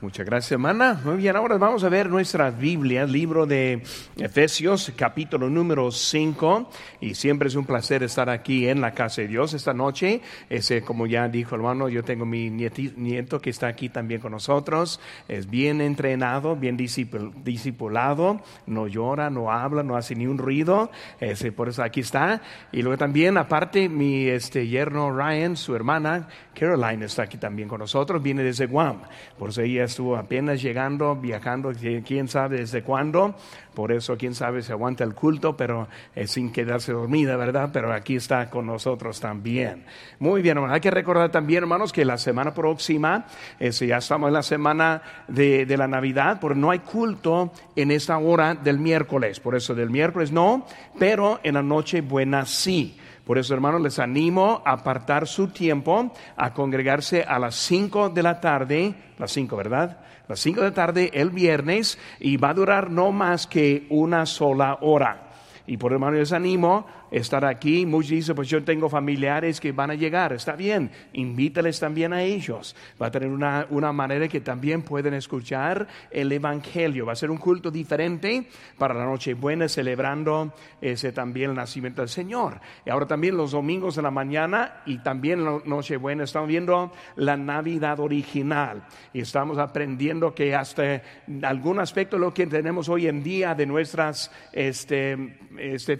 Muchas gracias, hermana. Muy bien, ahora vamos a ver nuestra Biblia, libro de Efesios, capítulo número 5. Y siempre es un placer estar aquí en la casa de Dios esta noche. Ese, como ya dijo hermano, yo tengo mi nieto que está aquí también con nosotros. Es bien entrenado, bien discipulado, no llora, no habla, no hace ni un ruido. Ese, por eso aquí está. Y luego también, aparte, mi este, yerno Ryan, su hermana Caroline está aquí también con nosotros, viene desde Guam. Por eso ella estuvo apenas llegando, viajando, quién sabe desde cuándo. Por eso, quién sabe, se aguanta el culto, pero sin quedarse dormida, ¿verdad? Pero aquí está con nosotros también. Muy bien, hermanos. Hay que recordar también, hermanos, que la semana próxima, ya estamos en la semana de, de la Navidad, pero no hay culto en esta hora del miércoles. Por eso, del miércoles no, pero en la noche buena sí. Por eso, hermanos, les animo a apartar su tiempo, a congregarse a las 5 de la tarde, las 5, ¿verdad? Las 5 de la tarde el viernes y va a durar no más que una sola hora. Y por hermano les animo estar aquí. Muchos dicen, pues yo tengo familiares que van a llegar. Está bien, invítales también a ellos. Va a tener una, una manera que también pueden escuchar el Evangelio. Va a ser un culto diferente para la Nochebuena, celebrando ese también el nacimiento del Señor. Y ahora también los domingos de la mañana y también la Nochebuena estamos viendo la Navidad original. Y estamos aprendiendo que hasta algún aspecto lo que tenemos hoy en día de nuestras este, este,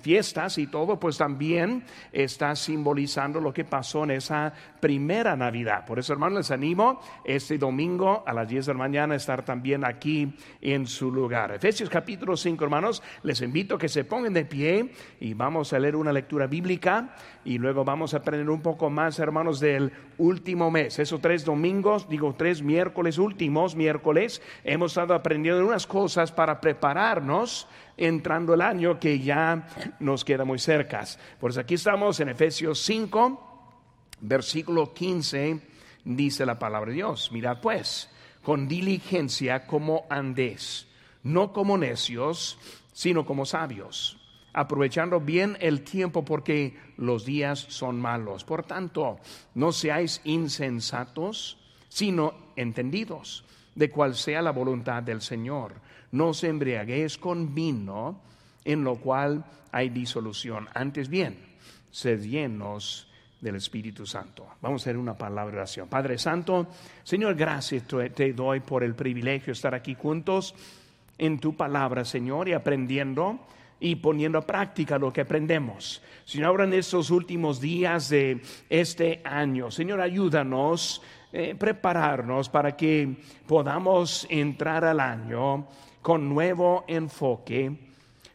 fiestas, fiestas y todo, pues también está simbolizando lo que pasó en esa primera Navidad. Por eso, hermanos, les animo este domingo a las 10 de la mañana a estar también aquí en su lugar. Efesios capítulo 5, hermanos, les invito que se pongan de pie y vamos a leer una lectura bíblica y luego vamos a aprender un poco más, hermanos, del último mes. Esos tres domingos, digo tres miércoles últimos, miércoles, hemos estado aprendiendo unas cosas para prepararnos entrando el año que ya nos queda muy cerca. Pues aquí estamos en Efesios 5, versículo 15, dice la palabra de Dios. Mirad pues, con diligencia como andés, no como necios, sino como sabios, aprovechando bien el tiempo porque los días son malos. Por tanto, no seáis insensatos, sino entendidos de cuál sea la voluntad del Señor no se embriaguéis con vino, en lo cual hay disolución. Antes bien, sed llenos del Espíritu Santo. Vamos a hacer una palabra de oración. Padre Santo, Señor, gracias te doy por el privilegio de estar aquí juntos en tu palabra, Señor, y aprendiendo y poniendo a práctica lo que aprendemos. Señor, ahora en estos últimos días de este año, Señor, ayúdanos eh, prepararnos para que podamos entrar al año con nuevo enfoque,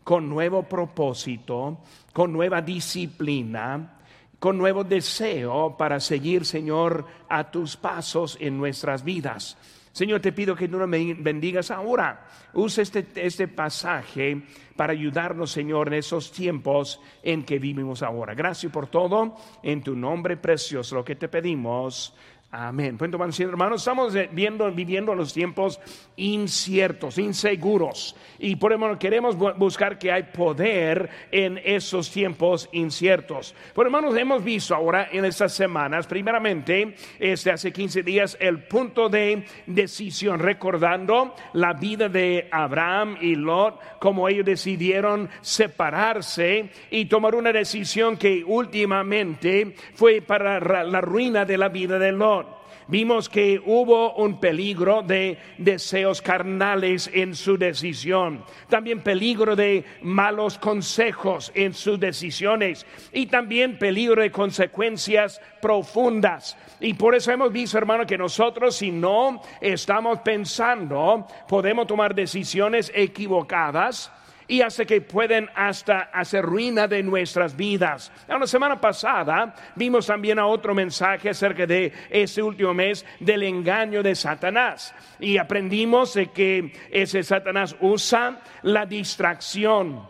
con nuevo propósito, con nueva disciplina, con nuevo deseo para seguir, Señor, a tus pasos en nuestras vidas. Señor, te pido que tú nos bendigas ahora. Usa este, este pasaje para ayudarnos, Señor, en esos tiempos en que vivimos ahora. Gracias por todo. En tu nombre precioso, lo que te pedimos. Amén. Pues hermanos, estamos viendo, viviendo los tiempos inciertos, inseguros. Y por eso queremos buscar que hay poder en esos tiempos inciertos. Por hermanos, hemos visto ahora en estas semanas, primeramente, este, hace 15 días, el punto de decisión, recordando la vida de Abraham y Lot, como ellos decidieron separarse y tomar una decisión que últimamente fue para la ruina de la vida de Lot vimos que hubo un peligro de deseos carnales en su decisión, también peligro de malos consejos en sus decisiones y también peligro de consecuencias profundas. Y por eso hemos visto, hermano, que nosotros si no estamos pensando, podemos tomar decisiones equivocadas y hace que pueden hasta hacer ruina de nuestras vidas. La semana pasada vimos también a otro mensaje acerca de ese último mes del engaño de Satanás y aprendimos de que ese Satanás usa la distracción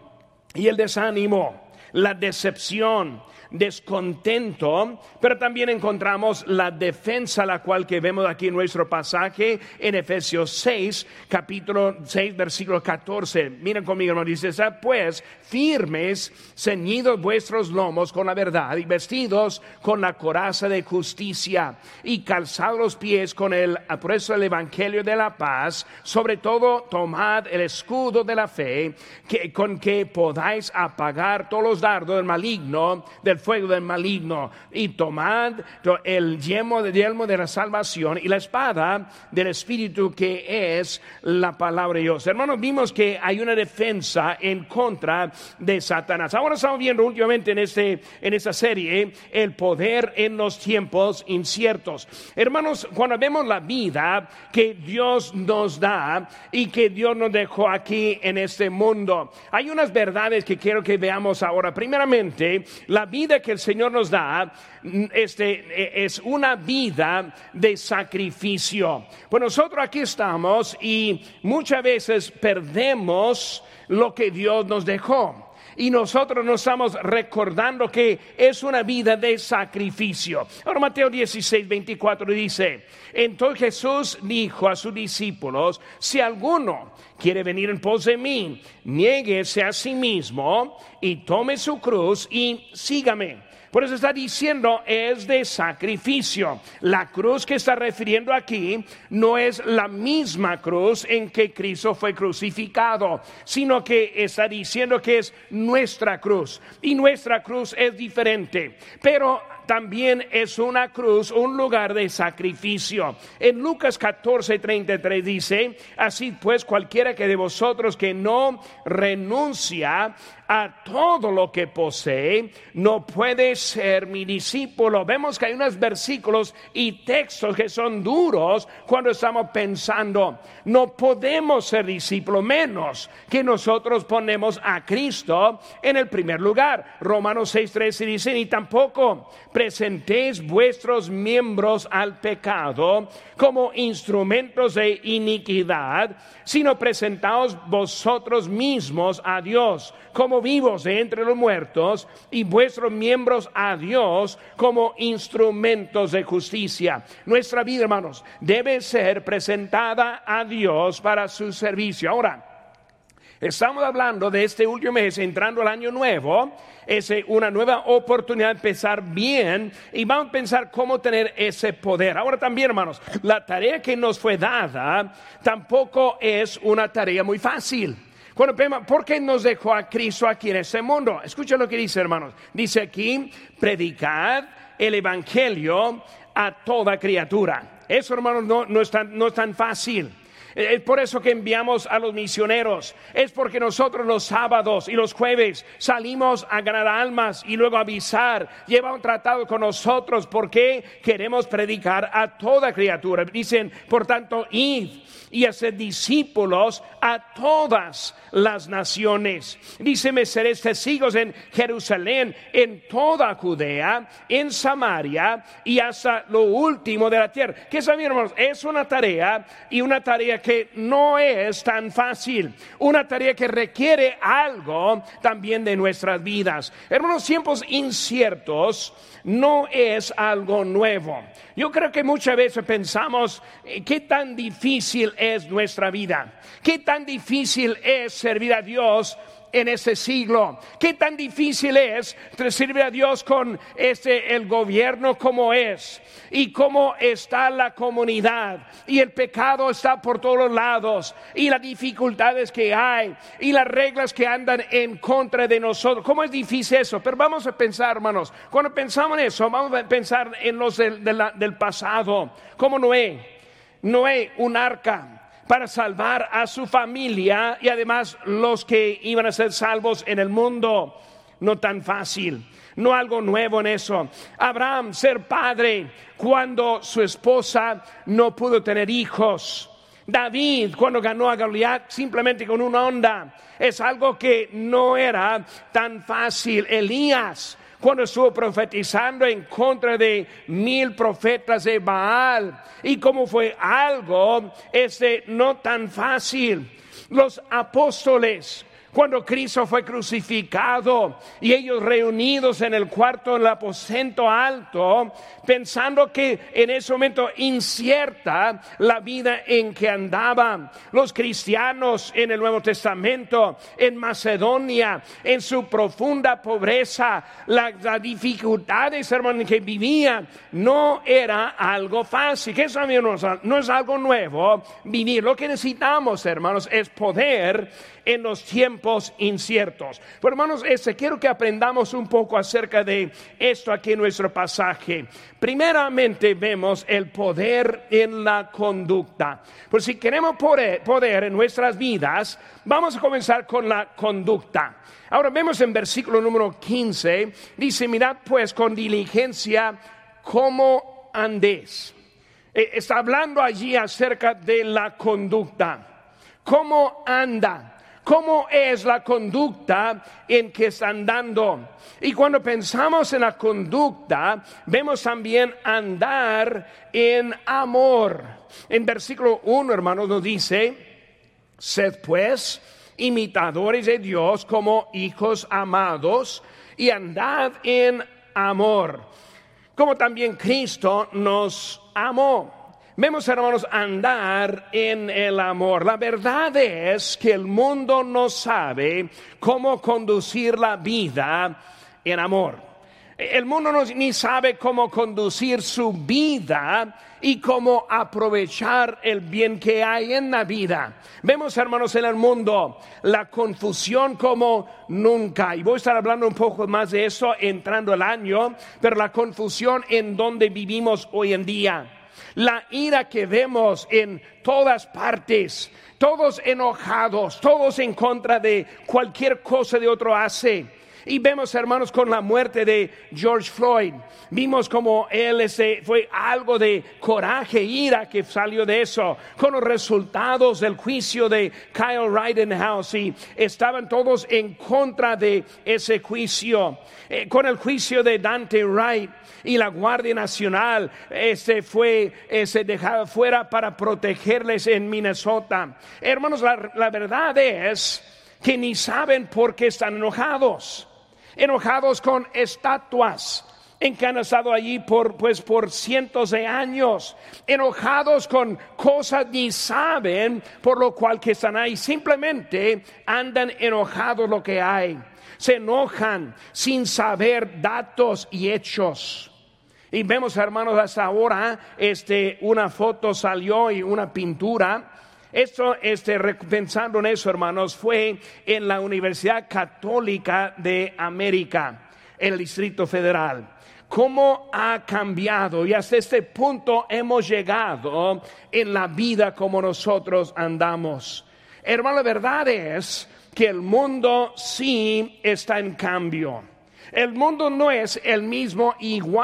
y el desánimo la decepción, descontento, pero también encontramos la defensa, la cual que vemos aquí en nuestro pasaje en Efesios 6, capítulo 6, versículo 14. Miren conmigo, hermano, dice, pues firmes, ceñidos vuestros lomos con la verdad y vestidos con la coraza de justicia y calzados los pies con el apreso del evangelio de la paz, sobre todo tomad el escudo de la fe que, con que podáis apagar todos los dardos del maligno, del fuego del maligno y tomad el yelmo yelmo de la salvación y la espada del espíritu que es la palabra de Dios. Hermanos, vimos que hay una defensa en contra de Satanás. Ahora estamos viendo últimamente en, este, en esta serie el poder en los tiempos inciertos. Hermanos, cuando vemos la vida que Dios nos da y que Dios nos dejó aquí en este mundo, hay unas verdades que quiero que veamos ahora. Primeramente, la vida que el Señor nos da este, es una vida de sacrificio. Pues nosotros aquí estamos y muchas veces perdemos lo que Dios nos dejó y nosotros nos estamos recordando que es una vida de sacrificio. Ahora Mateo 16, 24 dice, entonces Jesús dijo a sus discípulos, si alguno quiere venir en pos de mí, niéguese a sí mismo y tome su cruz y sígame. Por eso está diciendo es de sacrificio. La cruz que está refiriendo aquí no es la misma cruz en que Cristo fue crucificado, sino que está diciendo que es nuestra cruz. Y nuestra cruz es diferente. Pero también es una cruz, un lugar de sacrificio. En Lucas 14, 33 dice, así pues cualquiera que de vosotros que no renuncia a todo lo que posee, no puede ser mi discípulo. Vemos que hay unos versículos y textos que son duros cuando estamos pensando, no podemos ser discípulos menos que nosotros ponemos a Cristo en el primer lugar. Romanos 6:13 dice, ni tampoco presentéis vuestros miembros al pecado como instrumentos de iniquidad, sino presentaos vosotros mismos a Dios como vivos de entre los muertos y vuestros miembros a Dios como instrumentos de justicia. Nuestra vida, hermanos, debe ser presentada a Dios para su servicio. Ahora, Estamos hablando de este último mes, entrando al año nuevo, es una nueva oportunidad de empezar bien y vamos a pensar cómo tener ese poder. Ahora también, hermanos, la tarea que nos fue dada tampoco es una tarea muy fácil. Bueno, ¿por qué nos dejó a Cristo aquí en este mundo? Escucha lo que dice, hermanos. Dice aquí, predicad el Evangelio a toda criatura. Eso, hermanos, no, no, es, tan, no es tan fácil. Es por eso que enviamos a los misioneros. Es porque nosotros los sábados y los jueves salimos a ganar almas y luego avisar. Lleva un tratado con nosotros porque queremos predicar a toda criatura. Dicen, por tanto, id y hacer discípulos a todas las naciones. Dice, me seréis testigos en Jerusalén, en toda Judea, en Samaria y hasta lo último de la tierra. ¿Qué saben, hermanos? Es una tarea y una tarea que no es tan fácil. Una tarea que requiere algo también de nuestras vidas. Hermanos, tiempos inciertos no es algo nuevo. Yo creo que muchas veces pensamos eh, qué tan difícil es nuestra vida, qué tan difícil es servir a Dios en este siglo. Qué tan difícil es servir a Dios con este el gobierno como es y cómo está la comunidad y el pecado está por todos lados y las dificultades que hay y las reglas que andan en contra de nosotros. ¿Cómo es difícil eso? Pero vamos a pensar, hermanos, cuando pensamos en eso, vamos a pensar en los del, del pasado, como Noé. Noé, un arca para salvar a su familia y además los que iban a ser salvos en el mundo. No tan fácil, no algo nuevo en eso. Abraham ser padre cuando su esposa no pudo tener hijos. David cuando ganó a Goliat simplemente con una onda. Es algo que no era tan fácil. Elías cuando estuvo profetizando en contra de mil profetas de Baal y como fue algo este no tan fácil. Los apóstoles cuando Cristo fue crucificado y ellos reunidos en el cuarto en el aposento alto, pensando que en ese momento incierta la vida en que andaban los cristianos en el Nuevo Testamento, en Macedonia, en su profunda pobreza, las la dificultades, hermanos, que vivían, no era algo fácil. Que eso no es algo nuevo vivir. Lo que necesitamos, hermanos, es poder en los tiempos inciertos. Pero hermanos, este, quiero que aprendamos un poco acerca de esto aquí en nuestro pasaje. Primeramente vemos el poder en la conducta. Pues si queremos poder, en nuestras vidas, vamos a comenzar con la conducta. Ahora vemos en versículo número 15, dice, mirad pues con diligencia cómo andéis. Eh, está hablando allí acerca de la conducta. ¿Cómo anda? ¿Cómo es la conducta en que está andando? Y cuando pensamos en la conducta, vemos también andar en amor. En versículo 1, hermanos, nos dice, sed pues imitadores de Dios como hijos amados y andad en amor, como también Cristo nos amó Vemos, hermanos, andar en el amor. La verdad es que el mundo no sabe cómo conducir la vida en amor. El mundo no, ni sabe cómo conducir su vida y cómo aprovechar el bien que hay en la vida. Vemos, hermanos, en el mundo la confusión como nunca. Y voy a estar hablando un poco más de eso entrando el año, pero la confusión en donde vivimos hoy en día la ira que vemos en todas partes, todos enojados, todos en contra de cualquier cosa de otro hace. Y vemos, hermanos, con la muerte de George Floyd, vimos como él ese, fue algo de coraje, ira que salió de eso, con los resultados del juicio de Kyle Rittenhouse y estaban todos en contra de ese juicio, eh, con el juicio de Dante Wright y la Guardia Nacional este fue ese dejado fuera para protegerles en Minnesota. Hermanos, la, la verdad es que ni saben por qué están enojados enojados con estatuas en que han estado allí por, pues, por cientos de años, enojados con cosas ni saben por lo cual que están ahí, simplemente andan enojados lo que hay, se enojan sin saber datos y hechos. Y vemos, hermanos, hasta ahora, este, una foto salió y una pintura esto, este, pensando en eso, hermanos, fue en la Universidad Católica de América, en el Distrito Federal. ¿Cómo ha cambiado? Y hasta este punto hemos llegado en la vida como nosotros andamos. Hermano, la verdad es que el mundo sí está en cambio. El mundo no es el mismo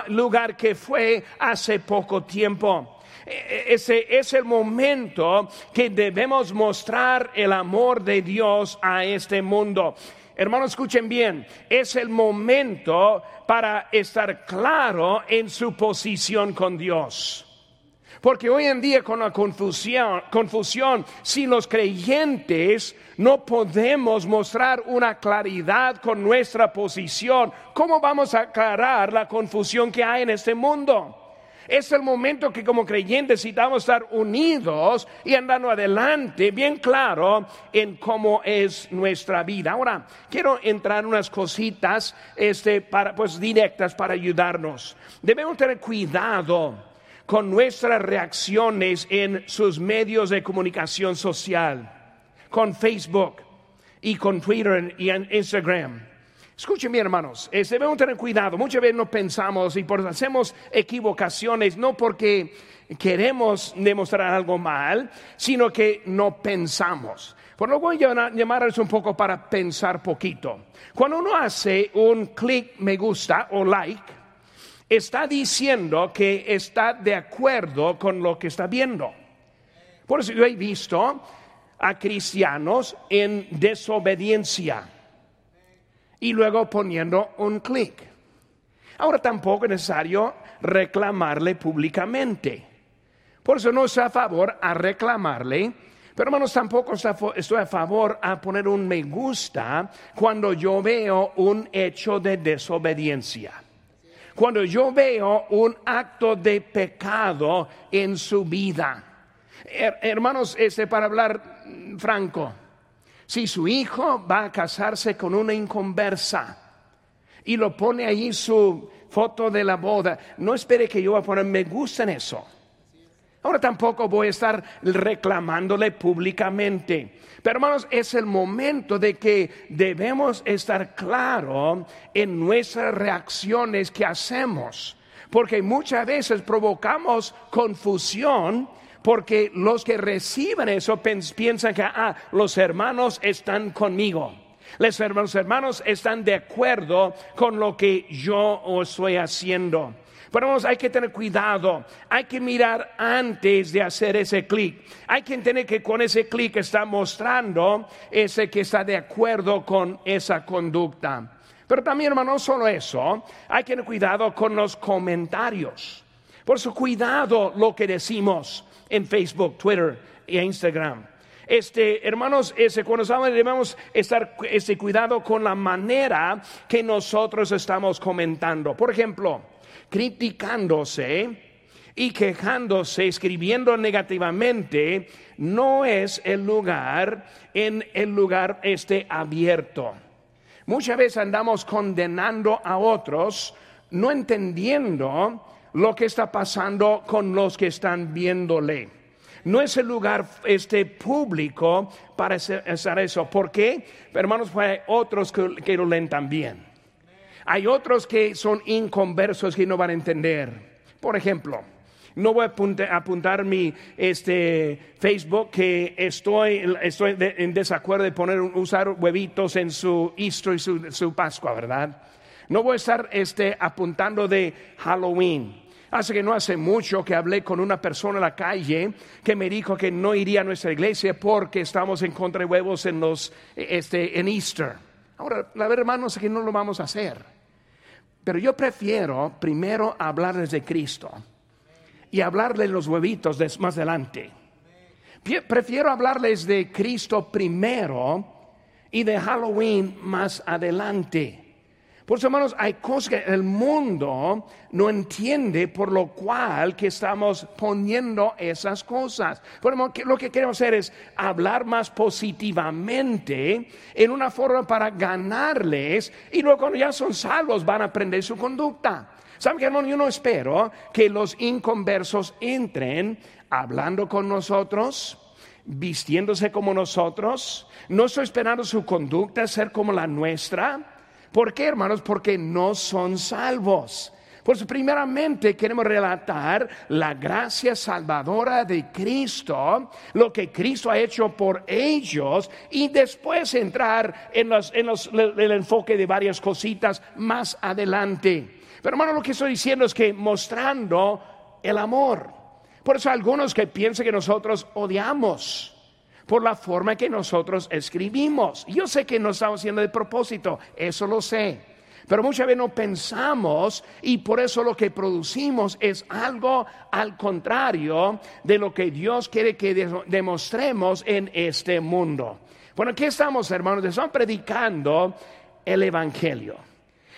lugar que fue hace poco tiempo. Ese es el momento que debemos mostrar el amor de Dios a este mundo. Hermanos, escuchen bien, es el momento para estar claro en su posición con Dios. Porque hoy en día con la confusión, confusión, si los creyentes no podemos mostrar una claridad con nuestra posición, ¿cómo vamos a aclarar la confusión que hay en este mundo? Es el momento que como creyentes necesitamos estar unidos y andando adelante, bien claro en cómo es nuestra vida. Ahora, quiero entrar en unas cositas este, para, pues, directas para ayudarnos. Debemos tener cuidado con nuestras reacciones en sus medios de comunicación social, con Facebook y con Twitter y Instagram. Escuchen bien, hermanos, debemos tener cuidado. Muchas veces no pensamos y por hacemos equivocaciones no porque queremos demostrar algo mal, sino que no pensamos. Por lo voy a llamarles un poco para pensar poquito. Cuando uno hace un clic me gusta o like, está diciendo que está de acuerdo con lo que está viendo. Por eso yo he visto a cristianos en desobediencia y luego poniendo un clic. Ahora tampoco es necesario reclamarle públicamente. Por eso no está a favor a reclamarle, Pero hermanos, tampoco estoy a favor a poner un me gusta cuando yo veo un hecho de desobediencia. Cuando yo veo un acto de pecado en su vida. hermanos, este, para hablar franco, si su hijo va a casarse con una inconversa y lo pone ahí su foto de la boda, no espere que yo voy a poner me gusta en eso. Ahora tampoco voy a estar reclamándole públicamente. Pero hermanos, es el momento de que debemos estar claros en nuestras reacciones que hacemos. Porque muchas veces provocamos confusión porque los que reciben eso piensan que ah, los hermanos están conmigo. Los hermanos están de acuerdo con lo que yo estoy haciendo. Pero vamos, hay que tener cuidado, hay que mirar antes de hacer ese clic. Hay que entender que con ese clic está mostrando ese que está de acuerdo con esa conducta. Pero también, hermano, no solo eso, hay que tener cuidado con los comentarios. Por eso, cuidado lo que decimos en Facebook, Twitter e Instagram. Este, hermanos, ese, cuando estamos, debemos estar ese cuidado con la manera que nosotros estamos comentando. Por ejemplo, criticándose y quejándose, escribiendo negativamente, no es el lugar en el lugar este abierto. Muchas veces andamos condenando a otros, no entendiendo lo que está pasando con los que están viéndole. No es el lugar este público para hacer eso. ¿Por qué? hermanos, pues hay otros que, que lo leen también. Hay otros que son inconversos que no van a entender. Por ejemplo, no voy a apuntar, mi este, Facebook que estoy, estoy en desacuerdo de poner, usar huevitos en su Easter y su, Pascua, ¿verdad? No voy a estar este, apuntando de Halloween. Hace que no hace mucho que hablé con una persona en la calle que me dijo que no iría a nuestra iglesia porque estamos en contra de huevos en los este en Easter. Ahora, la verdad, hermanos, es que no lo vamos a hacer. Pero yo prefiero primero hablarles de Cristo y hablarles los huevitos más adelante. Prefiero hablarles de Cristo primero y de Halloween más adelante. Por eso, hermanos, hay cosas que el mundo no entiende, por lo cual que estamos poniendo esas cosas. Por lo que queremos hacer es hablar más positivamente en una forma para ganarles y luego cuando ya son salvos van a aprender su conducta. ¿Saben qué, hermano? Yo no espero que los inconversos entren hablando con nosotros, vistiéndose como nosotros. No estoy esperando su conducta ser como la nuestra. ¿Por qué, hermanos? Porque no son salvos. Por eso, primeramente queremos relatar la gracia salvadora de Cristo, lo que Cristo ha hecho por ellos, y después entrar en, el enfoque de varias cositas más adelante. Pero hermano, lo que estoy diciendo es que mostrando el amor. Por eso algunos que piensan que nosotros odiamos por la forma que nosotros escribimos. Yo sé que no estamos haciendo de propósito, eso lo sé. Pero muchas veces no pensamos y por eso lo que producimos es algo al contrario de lo que Dios quiere que demostremos en este mundo. Bueno, aquí estamos, hermanos, estamos predicando el Evangelio.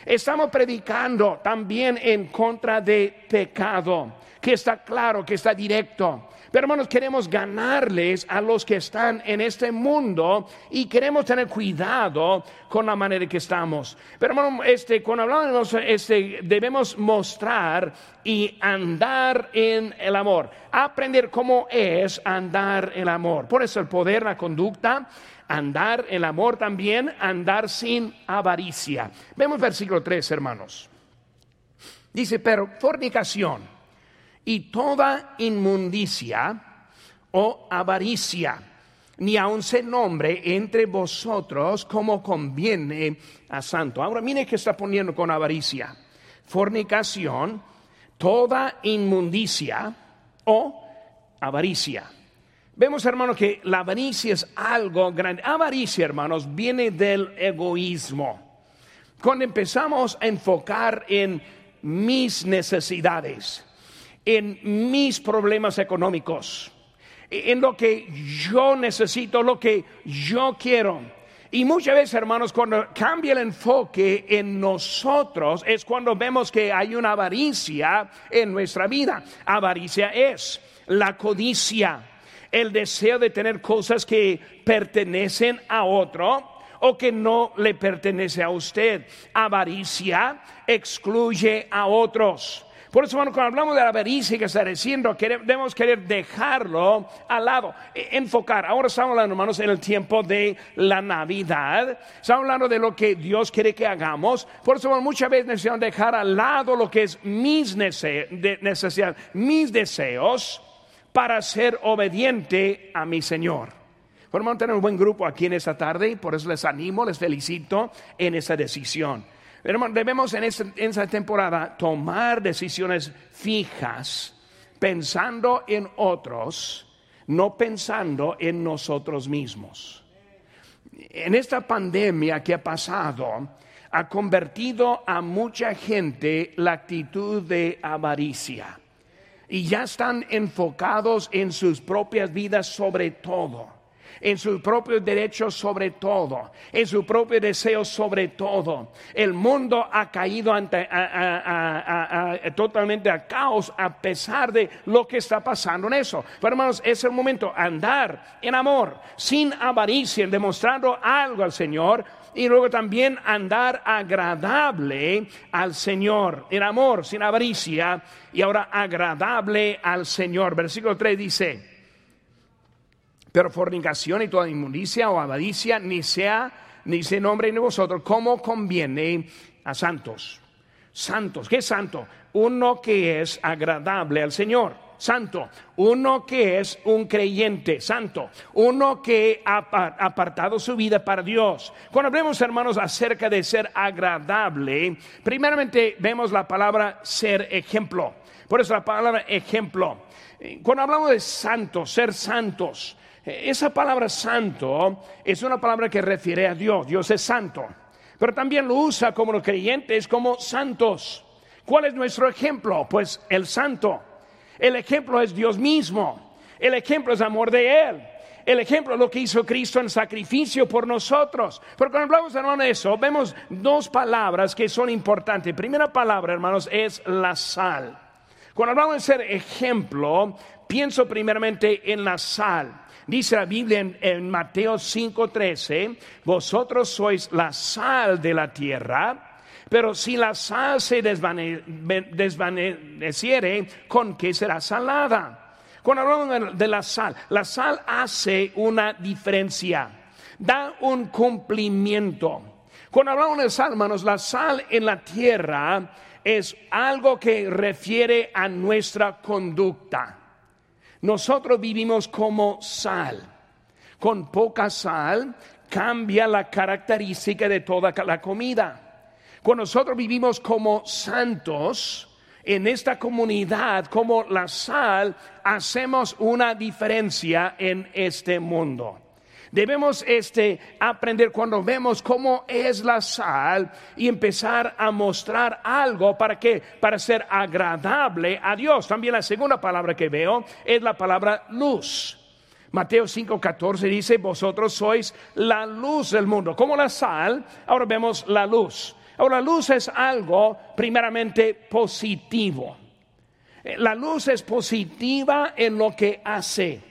Estamos predicando también en contra de pecado, que está claro, que está directo. Pero hermanos, queremos ganarles a los que están en este mundo y queremos tener cuidado con la manera que estamos. Pero hermanos, este, cuando hablamos, este, debemos mostrar y andar en el amor. Aprender cómo es andar el amor. Por eso el poder, la conducta, andar el amor también, andar sin avaricia. Vemos versículo 3, hermanos. Dice, pero fornicación y toda inmundicia o avaricia, ni aun se nombre entre vosotros como conviene a santo. Ahora mire que está poniendo con avaricia. Fornicación, toda inmundicia o avaricia. Vemos, hermanos, que la avaricia es algo grande. Avaricia, hermanos, viene del egoísmo. Cuando empezamos a enfocar en mis necesidades, en mis problemas económicos, en lo que yo necesito, lo que yo quiero. Y muchas veces, hermanos, cuando cambia el enfoque en nosotros, es cuando vemos que hay una avaricia en nuestra vida. Avaricia es la codicia, el deseo de tener cosas que pertenecen a otro o que no le pertenece a usted. Avaricia excluye a otros. Por eso, cuando hablamos de la avaricia que está diciendo, debemos querer dejarlo al lado, e, enfocar. Ahora estamos hablando, hermanos, en el tiempo de la Navidad. Estamos hablando de lo que Dios quiere que hagamos. Por eso, muchas veces necesitamos dejar al lado lo que es mis necesidades, mis deseos, para ser obediente a mi Señor. Hermano, tenemos un buen grupo aquí en esta tarde y por eso les animo, les felicito en esa decisión. Debemos en esta, temporada tomar decisiones fijas, pensando en otros, no pensando en nosotros mismos. En esta pandemia que ha pasado, ha convertido a mucha gente la actitud de avaricia y ya están enfocados en sus propias vidas sobre todo en sus propios derechos sobre todo, en su propio deseo sobre todo. El mundo ha caído ante, totalmente a caos a pesar de lo que está pasando en eso. Pero hermanos, es el momento andar en amor, sin avaricia, demostrando algo al Señor y luego también andar agradable al Señor, en amor, sin avaricia, y ahora agradable al Señor. Versículo 3 dice, pero fornicación y toda inmundicia o avaricia ni sea, ni se nombre en vosotros como conviene a santos. Santos, ¿qué es santo? Uno que es agradable al Señor santo, uno que es un creyente, santo, uno que ha apartado su vida para Dios. Cuando hablemos, hermanos, acerca de ser agradable, primeramente vemos la palabra ser ejemplo. Por eso la palabra ejemplo. Cuando hablamos de santos, ser santos, esa palabra santo es una palabra que refiere a Dios. Dios es santo. Pero también lo usa como los creyentes como santos. ¿Cuál es nuestro ejemplo? Pues el santo. El ejemplo es Dios mismo. El ejemplo es amor de Él. El ejemplo es lo que hizo Cristo en sacrificio por nosotros. Pero cuando hablamos, hermano, de eso, vemos dos palabras que son importantes. Primera palabra, hermanos, es la sal. Cuando hablamos de ser ejemplo, pienso primeramente en la sal. Dice la Biblia en, Mateo 5:13, vosotros sois la sal de la tierra, pero si la sal se desvaneciere, ¿con qué será salada? Cuando hablamos de la sal, la sal hace una diferencia, da un cumplimiento. Cuando hablamos de sal, hermanos, la sal en la tierra es algo que refiere a nuestra conducta. Nosotros vivimos como sal. Con poca sal cambia la característica de toda la comida. Cuando nosotros vivimos como santos, en esta comunidad, como la sal, hacemos una diferencia en este mundo. Debemos este, aprender cuando vemos cómo es la sal y empezar a mostrar algo para que para ser agradable a Dios. También la segunda palabra que veo es la palabra luz. Mateo 5:14 dice, vosotros sois la luz del mundo. Como la sal, ahora vemos la luz. Ahora la luz es algo primeramente positivo. Eh, la luz es positiva en lo que hace.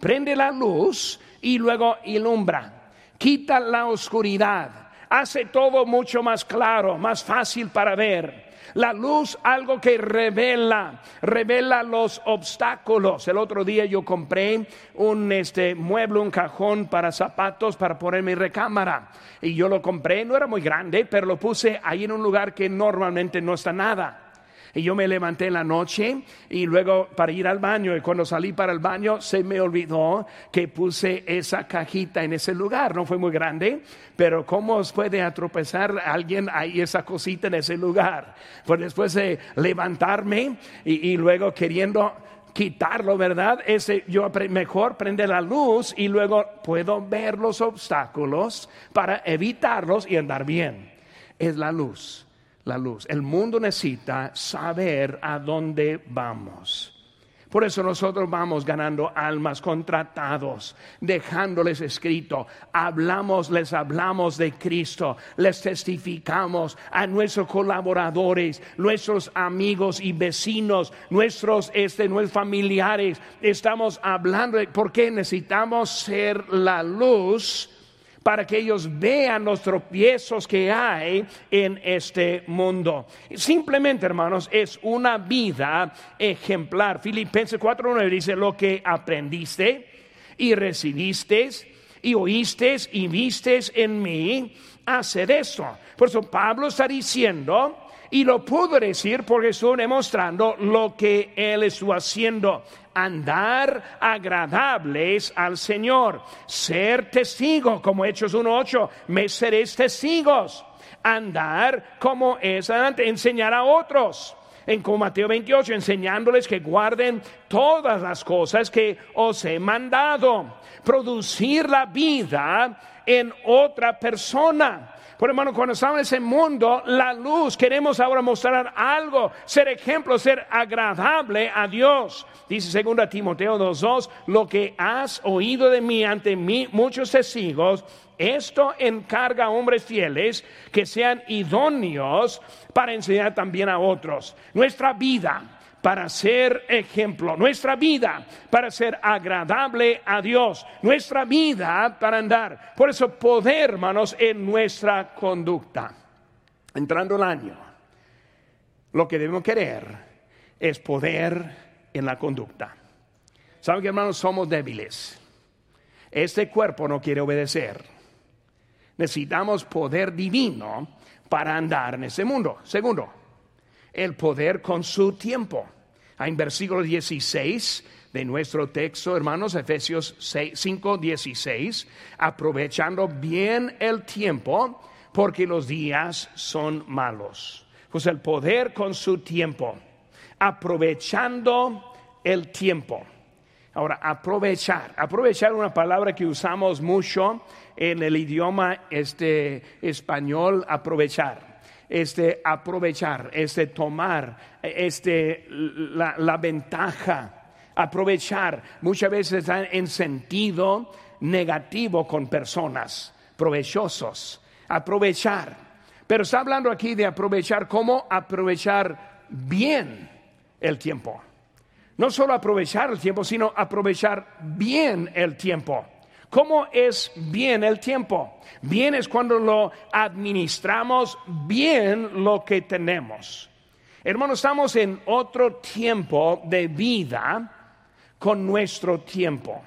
Prende la luz y luego ilumbra, quita la oscuridad, hace todo mucho más claro, más fácil para ver. La luz, algo que revela, revela los obstáculos. El otro día yo compré un este, mueble, un cajón para zapatos para poner mi recámara. Y yo lo compré, no era muy grande, pero lo puse ahí en un lugar que normalmente no está nada. Y yo me levanté en la noche y luego para ir al baño. Y cuando salí para el baño se me olvidó que puse esa cajita en ese lugar. No fue muy grande, pero ¿cómo os puede atropezar alguien ahí esa cosita en ese lugar? Pues después de levantarme y, y luego queriendo quitarlo, ¿verdad? Ese, yo mejor prende la luz y luego puedo ver los obstáculos para evitarlos y andar bien. Es la luz la luz. El mundo necesita saber a dónde vamos. Por eso nosotros vamos ganando almas contratados, dejándoles escrito. Hablamos, les hablamos de Cristo, les testificamos a nuestros colaboradores, nuestros amigos y vecinos, nuestros, este, nuestros familiares. Estamos hablando de por qué necesitamos ser la luz para que ellos vean los tropiezos que hay en este mundo. Simplemente, hermanos, es una vida ejemplar. Filipenses 4.9 dice, lo que aprendiste y recibiste y oíste y viste en mí, hacer esto. Por eso Pablo está diciendo, y lo pudo decir porque estuvo demostrando lo que él estuvo haciendo andar agradables al Señor, ser testigo, como Hechos 1.8, me seréis testigos, andar como es adelante, enseñar a otros. En como Mateo 28, enseñándoles que guarden todas las cosas que os he mandado. Producir la vida en otra persona por hermano, cuando estamos en ese mundo, la luz, queremos ahora mostrar algo, ser ejemplo, ser agradable a Dios. Dice 2 Timoteo 2.2, lo que has oído de mí ante mí, muchos testigos, esto encarga a hombres fieles que sean idóneos para enseñar también a otros. Nuestra vida para ser ejemplo, nuestra vida para ser agradable a Dios, nuestra vida para andar. Por eso poder, hermanos, en nuestra conducta. Entrando el año, lo que debemos querer es poder en la conducta. ¿Saben que, hermanos, somos débiles? Este cuerpo no quiere obedecer. Necesitamos poder divino para andar en este mundo. Segundo, el poder con su tiempo. En versículo 16 de nuestro texto, hermanos, Efesios 5, 16, aprovechando bien el tiempo, porque los días son malos. Pues el poder con su tiempo, aprovechando el tiempo. Ahora, aprovechar, aprovechar una palabra que usamos mucho en el idioma este, español, aprovechar este, aprovechar, este, tomar este, la, ventaja, aprovechar. Muchas veces en sentido negativo con personas, provechosos, aprovechar. Pero está hablando aquí de aprovechar, cómo aprovechar bien el tiempo. No solo aprovechar el tiempo, sino aprovechar bien el tiempo. ¿Cómo es bien el tiempo? Bien es cuando lo administramos bien lo que tenemos. Hermanos, estamos en otro tiempo de vida con nuestro tiempo.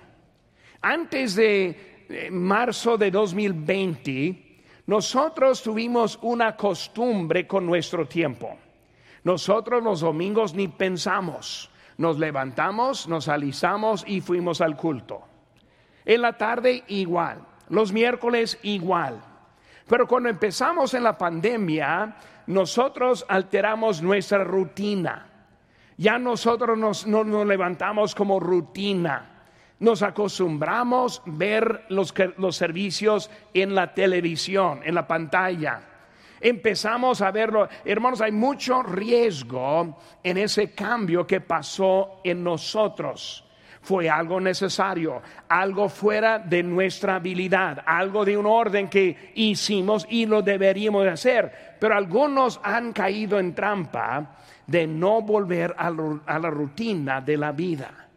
Antes de marzo de 2020, nosotros tuvimos una costumbre con nuestro tiempo. Nosotros los domingos ni pensamos. Nos levantamos, nos alisamos y fuimos al culto. En la tarde igual, los miércoles igual. Pero cuando empezamos en la pandemia, nosotros alteramos nuestra rutina. Ya nosotros nos, levantamos como rutina. Nos acostumbramos a ver los, los servicios en la televisión, en la pantalla. Empezamos a verlo. Hermanos, hay mucho riesgo en ese cambio que pasó en nosotros fue algo necesario, algo fuera de nuestra habilidad, algo de un orden que hicimos y lo deberíamos hacer. Pero algunos han caído en trampa de no volver a, la rutina de la vida.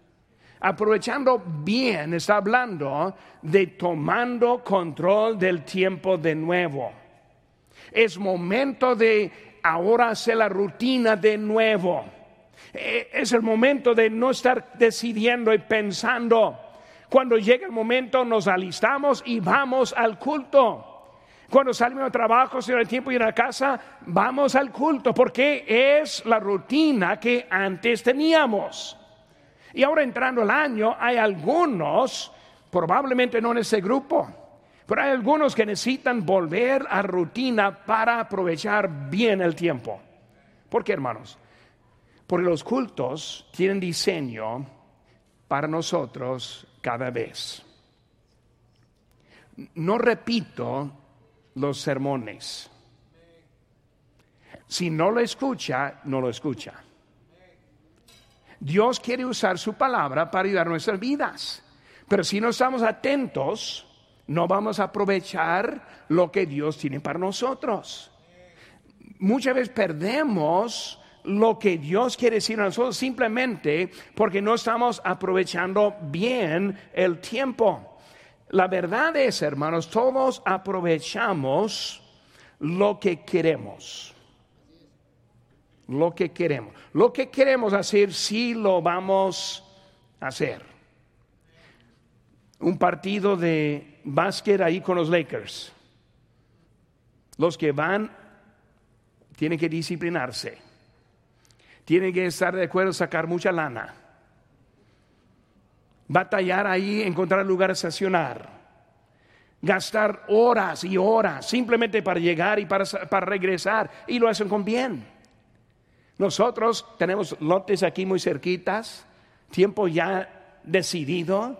Aprovechando bien, está hablando de tomando control del tiempo de nuevo. Es momento de ahora hacer la rutina de nuevo es el momento de no estar decidiendo y pensando. Cuando llega el momento nos alistamos y vamos al culto. Cuando salimos de trabajo, si el tiempo y en la casa, vamos al culto, porque es la rutina que antes teníamos. Y ahora entrando el año, hay algunos, probablemente no en ese grupo, pero hay algunos que necesitan volver a rutina para aprovechar bien el tiempo. ¿Por qué, hermanos? Porque los cultos tienen diseño para nosotros cada vez. No repito los sermones. Si no lo escucha, no lo escucha. Dios quiere usar su palabra para ayudar nuestras vidas. Pero si no estamos atentos, no vamos a aprovechar lo que Dios tiene para nosotros. Muchas veces perdemos lo que Dios quiere decir a nosotros simplemente porque no estamos aprovechando bien el tiempo. La verdad es, hermanos, todos aprovechamos lo que queremos. Lo que queremos. Lo que queremos hacer, sí lo vamos a hacer. Un partido de básquet ahí con los Lakers. Los que van tienen que disciplinarse. Tienen que estar de acuerdo, sacar mucha lana. Batallar ahí, encontrar lugar a estacionar gastar horas y horas simplemente para llegar y para, para, regresar y lo hacen con bien. Nosotros tenemos lotes aquí muy cerquitas, tiempo ya decidido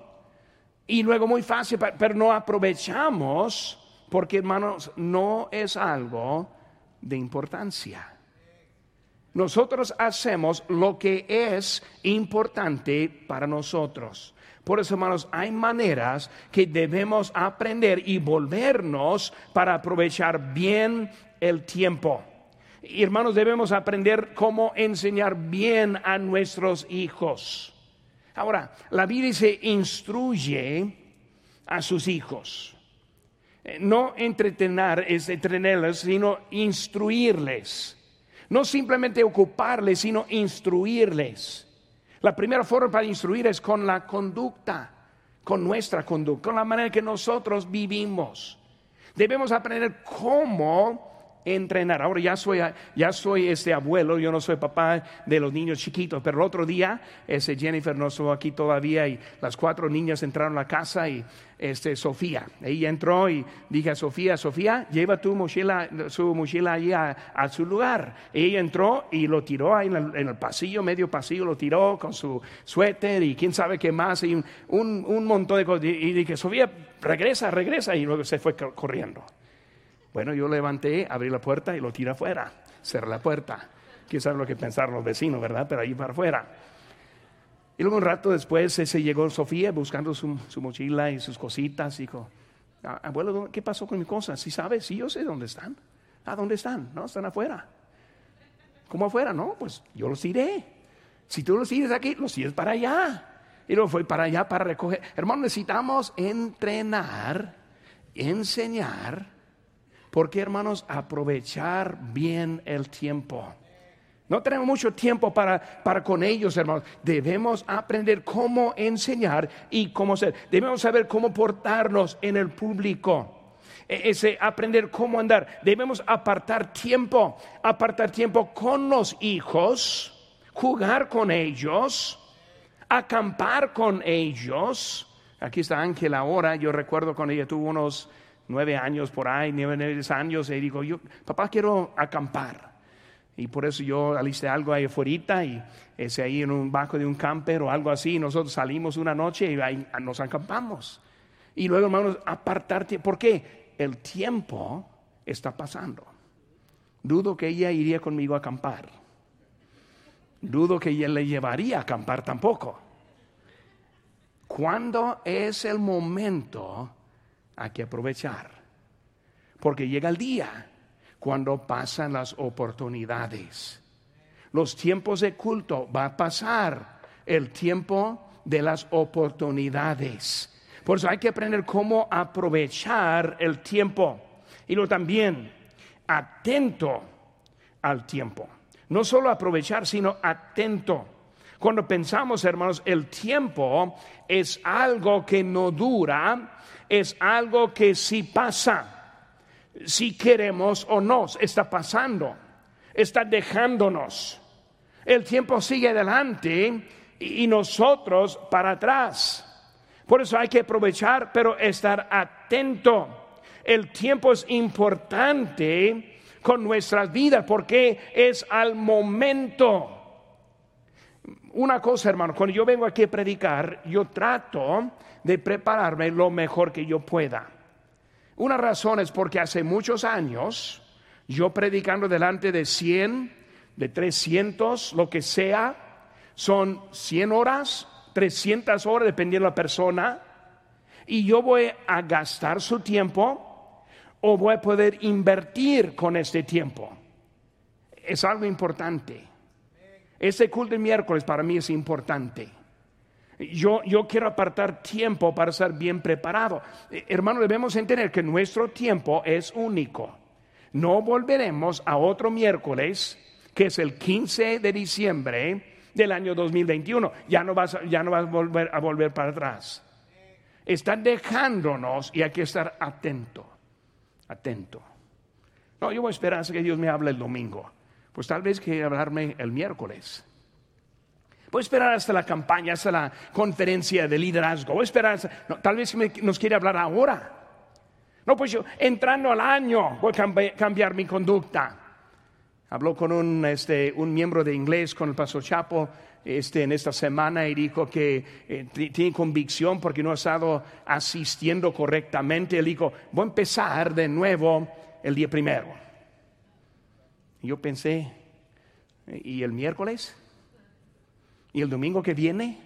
y luego muy fácil, pero no aprovechamos porque hermanos no es algo de importancia. Nosotros hacemos lo que es importante para nosotros. Por eso, hermanos, hay maneras que debemos aprender y volvernos para aprovechar bien el tiempo. Hermanos, debemos aprender cómo enseñar bien a nuestros hijos. Ahora, la Biblia dice, instruye a sus hijos. Eh, no entretener, es entretenerles, sino instruirles. No simplemente ocuparles, sino instruirles. La primera forma para instruir es con la conducta, con nuestra conducta, con la manera que nosotros vivimos. Debemos aprender cómo entrenar. Ahora ya soy, ya soy este abuelo, yo no soy papá de los niños chiquitos, pero el otro día ese Jennifer no estuvo aquí todavía y las cuatro niñas entraron a la casa y este Sofía, ella entró y dije a Sofía, Sofía, lleva tu mochila, su mochila allí a, su lugar. Ella entró y lo tiró ahí en el, pasillo, medio pasillo, lo tiró con su suéter y quién sabe qué más y un, un montón de cosas. Y dije, Sofía, regresa, regresa y luego se fue corriendo. Bueno, yo levanté, abrí la puerta y lo tiré afuera. Cerré la puerta. Quién sabe lo que pensaron los vecinos, ¿verdad? Pero ahí para afuera. Y luego un rato después se llegó Sofía buscando su, mochila y sus cositas. Dijo, ah, abuelo, ¿qué pasó con mis cosas? ¿Sí sabes? Sí, yo sé dónde están. ¿A dónde están? No, están afuera. ¿Cómo afuera? No, pues yo los tiré. Si tú los tires aquí, los tires para allá. Y luego fue para allá para recoger. Hermano, necesitamos entrenar, enseñar porque hermanos, aprovechar bien el tiempo. No tenemos mucho tiempo para, para con ellos, hermanos. Debemos aprender cómo enseñar y cómo ser. Debemos saber cómo portarnos en el público. E, ese aprender cómo andar. Debemos apartar tiempo, apartar tiempo con los hijos, jugar con ellos, acampar con ellos. Aquí está Ángel ahora. Yo recuerdo cuando ella tuvo unos nueve años por ahí, nueve, años, y digo, yo, papá, quiero acampar. Y por eso yo alisté algo ahí afuera y ese ahí en un bajo de un camper o algo así. Nosotros salimos una noche y ahí nos acampamos. Y luego, hermanos, apartarte. ¿Por qué? El tiempo está pasando. Dudo que ella iría conmigo a acampar. Dudo que ella le llevaría a acampar tampoco. ¿Cuándo es el momento hay que aprovechar. Porque llega el día cuando pasan las oportunidades. Los tiempos de culto va a pasar el tiempo de las oportunidades. Por eso hay que aprender cómo aprovechar el tiempo. Y lo también, atento al tiempo. No solo aprovechar, sino atento. Cuando pensamos, hermanos, el tiempo es algo que no dura, es algo que si pasa, si queremos o no, está pasando, está dejándonos. El tiempo sigue adelante y nosotros para atrás. Por eso hay que aprovechar, pero estar atento. El tiempo es importante con nuestras vidas porque es al momento. Una cosa, hermano, cuando yo vengo aquí a predicar, yo trato de prepararme lo mejor que yo pueda. Una razón es porque hace muchos años, yo predicando delante de 100, de 300, lo que sea, Son 100 horas, 300 horas, dependiendo de la persona. Y yo voy a gastar su tiempo o voy a poder invertir con este tiempo. Es algo importante. Ese culto de miércoles para mí es importante. Yo, yo quiero apartar tiempo para estar bien preparado. Eh, hermano, debemos entender que nuestro tiempo es único. No volveremos a otro miércoles, que es el 15 de diciembre del año 2021. Ya no vas, ya no a, volver, a volver para atrás. Está dejándonos y hay que estar atento, atento. No, yo voy a esperar hasta que Dios me hable el domingo. Pues tal vez que hablarme el miércoles. Voy a esperar hasta la campaña, hasta la conferencia de liderazgo. Voy a esperar, tal vez nos quiere hablar ahora. No, pues yo entrando al año voy a cambiar, mi conducta. Habló con un, este, un miembro de inglés, con el pastor Chapo, este, en esta semana y dijo que eh, tiene convicción porque no ha estado asistiendo correctamente. Él dijo, voy a empezar de nuevo el día primero. Yo pensé, ¿y el miércoles? Y el domingo que viene,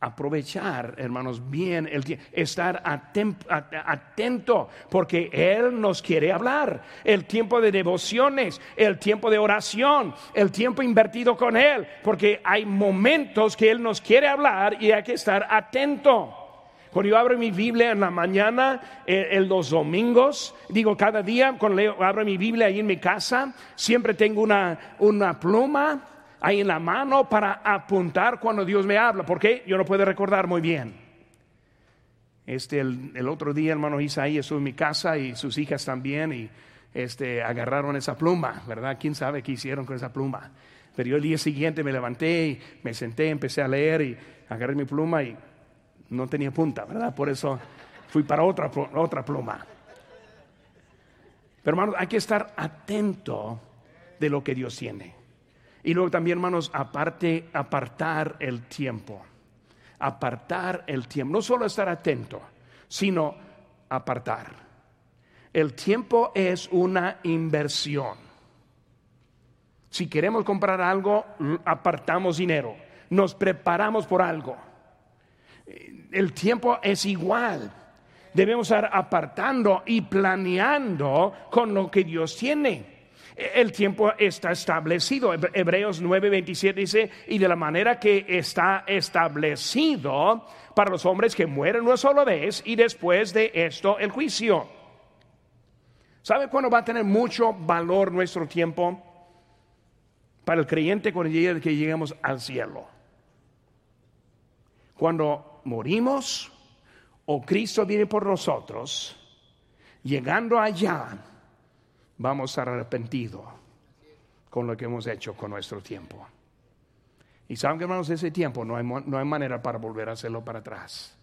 aprovechar, hermanos, bien el tiempo, estar atento, porque Él nos quiere hablar. El tiempo de devociones, el tiempo de oración, el tiempo invertido con Él, porque hay momentos que Él nos quiere hablar y hay que estar atento. Cuando yo abro mi Biblia en la mañana, eh, en los domingos, digo cada día, cuando abro mi Biblia ahí en mi casa, siempre tengo una, una pluma ahí en la mano para apuntar cuando Dios me habla, porque yo no puedo recordar muy bien. Este, el, otro día, hermano Isaí estuvo en mi casa y sus hijas también, y este, agarraron esa pluma, ¿verdad? ¿Quién sabe qué hicieron con esa pluma? Pero yo el día siguiente me levanté y me senté, empecé a leer y agarré mi pluma y no tenía punta, ¿verdad? Por eso fui para otra, otra pluma. Pero hermanos, hay que estar atento de lo que Dios tiene. Y luego también, hermanos, aparte, apartar el tiempo. Apartar el tiempo. No solo estar atento, sino apartar. El tiempo es una inversión. Si queremos comprar algo, apartamos dinero. Nos preparamos por algo. El tiempo es igual. Debemos estar apartando y planeando con lo que Dios tiene el tiempo está establecido. Hebreos 9:27 dice, y de la manera que está establecido para los hombres que mueren una sola vez y después de esto el juicio. ¿Sabe cuándo va a tener mucho valor nuestro tiempo? Para el creyente cuando llegue, que lleguemos al cielo. Cuando morimos o Cristo viene por nosotros, llegando allá, vamos a estar arrepentidos con lo que hemos hecho con nuestro tiempo. Y saben que hermanos, ese tiempo no hay, no hay manera para volver a hacerlo para atrás.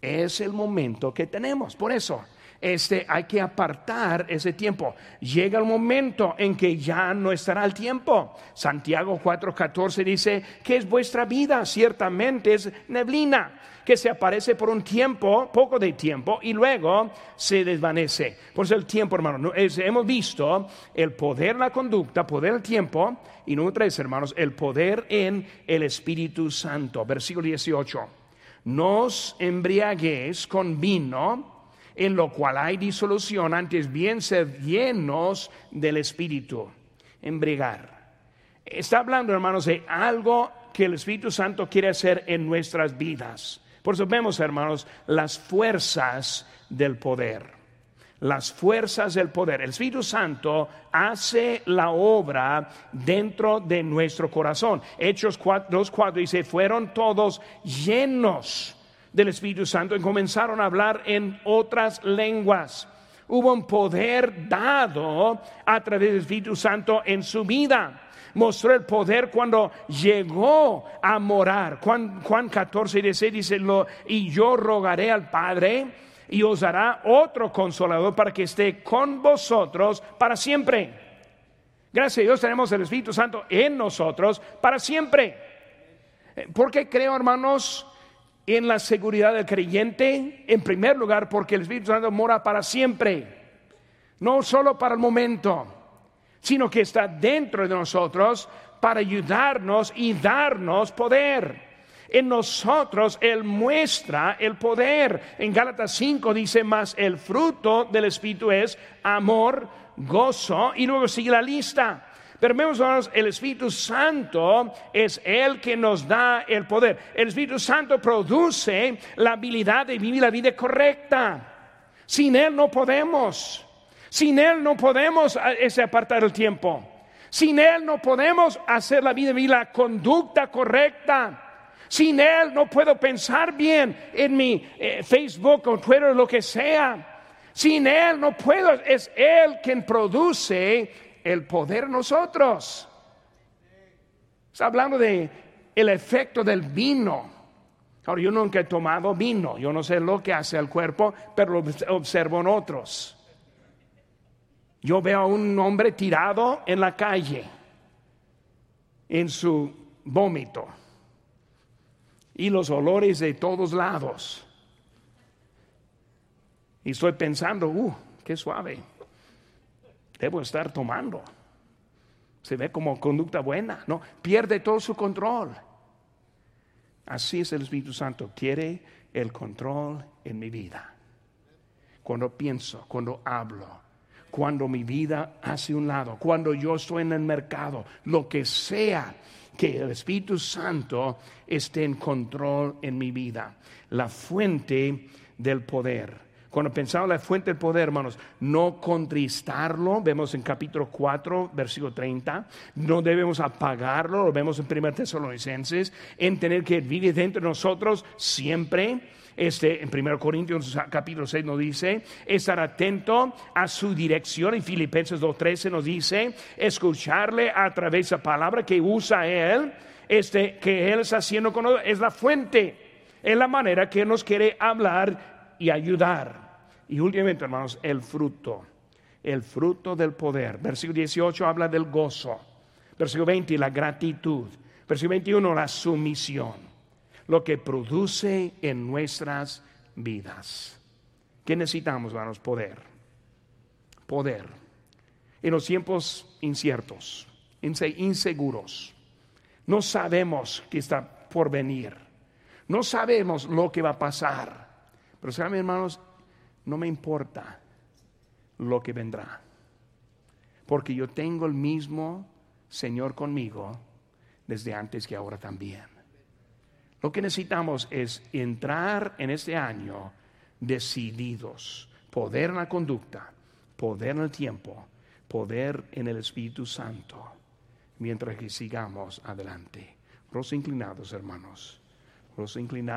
Es el momento que tenemos. Por eso, este, hay que apartar ese tiempo. Llega el momento en que ya no estará el tiempo. Santiago 4:14 dice que es vuestra vida, ciertamente es neblina que se aparece por un tiempo, poco de tiempo, y luego se desvanece. Por eso el tiempo, hermano, hemos visto el poder la conducta, poder el tiempo, y número tres, hermanos, el poder en el Espíritu Santo. Versículo 18. Nos embriaguéis con vino en lo cual hay disolución, antes bien ser llenos del Espíritu. Embriagar. Está hablando, hermanos, de algo que el Espíritu Santo quiere hacer en nuestras vidas. Por eso vemos, hermanos, las fuerzas del poder. Las fuerzas del poder. El Espíritu Santo hace la obra dentro de nuestro corazón. Hechos 2.4 dice, fueron todos llenos del Espíritu Santo y comenzaron a hablar en otras lenguas. Hubo un poder dado a través del Espíritu Santo en su vida mostró el poder cuando llegó a morar. Juan, Juan 14 dice, dice, y yo rogaré al Padre y os dará otro consolador para que esté con vosotros para siempre. Gracias a Dios tenemos el Espíritu Santo en nosotros para siempre. Porque creo, hermanos, en la seguridad del creyente, en primer lugar, porque el Espíritu Santo mora para siempre, no solo para el momento sino que está dentro de nosotros para ayudarnos y darnos poder. En nosotros Él muestra el poder. En Gálatas 5 dice más, el fruto del Espíritu es amor, gozo, y luego sigue la lista. Pero vemos, el Espíritu Santo es el que nos da el poder. El Espíritu Santo produce la habilidad de vivir la vida correcta. Sin Él no podemos. Sin Él no podemos ah, ese apartar el tiempo. Sin Él no podemos hacer la vida, vivir la conducta correcta. Sin Él no puedo pensar bien en mi eh, Facebook o Twitter o lo que sea. Sin Él no puedo, es Él quien produce el poder nosotros. Está hablando de el efecto del vino. Ahora, yo nunca he tomado vino, yo no sé lo que hace al cuerpo, pero lo observo en otros. Yo veo a un hombre tirado en la calle, en su vómito y los olores de todos lados. Y estoy pensando, uh, qué suave. Debo estar tomando. Se ve como conducta buena, no, pierde todo su control. Así es el Espíritu Santo, quiere el control en mi vida. Cuando pienso, cuando hablo, cuando mi vida hace un lado, cuando yo estoy en el mercado, lo que sea que el Espíritu Santo esté en control en mi vida. La fuente del poder. Cuando pensamos en la fuente del poder, hermanos, no contristarlo, vemos en capítulo 4, versículo 30, no debemos apagarlo, lo vemos en 1 Tesalonicenses, en tener que vivir dentro de nosotros siempre este, en 1 Corintios capítulo 6 nos dice, estar atento a su dirección. En Filipenses 2.13 nos dice, escucharle a través de la palabra que usa él, este, que él está haciendo con nosotros, es la fuente, es la manera que nos quiere hablar y ayudar. Y últimamente, hermanos, el fruto, el fruto del poder. Versículo 18 habla del gozo. Versículo 20, la gratitud. Versículo 21, la sumisión lo que produce en nuestras vidas. ¿Qué necesitamos, hermanos? Poder. Poder. En los tiempos inciertos, inseguros, no sabemos qué está por venir. No sabemos lo que va a pasar. Pero saben, hermanos, no me importa lo que vendrá. Porque yo tengo el mismo Señor conmigo desde antes que ahora también. Lo que necesitamos es entrar en este año decididos, poder en la conducta, poder en el tiempo, poder en el Espíritu Santo, mientras que sigamos adelante. Los inclinados, hermanos, los inclinados.